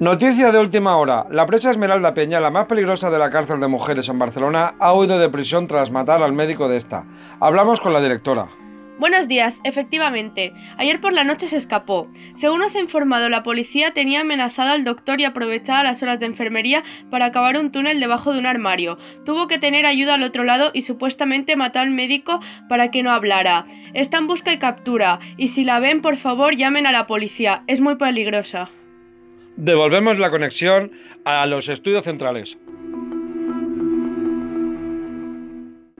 Noticia de última hora. La presa Esmeralda Peña, la más peligrosa de la cárcel de mujeres en Barcelona, ha huido de prisión tras matar al médico de esta. Hablamos con la directora. Buenos días, efectivamente. Ayer por la noche se escapó. Según nos ha informado la policía, tenía amenazado al doctor y aprovechaba las horas de enfermería para acabar un túnel debajo de un armario. Tuvo que tener ayuda al otro lado y supuestamente mató al médico para que no hablara. Está en busca y captura, y si la ven, por favor, llamen a la policía. Es muy peligrosa. Devolvemos la conexión a los estudios centrales.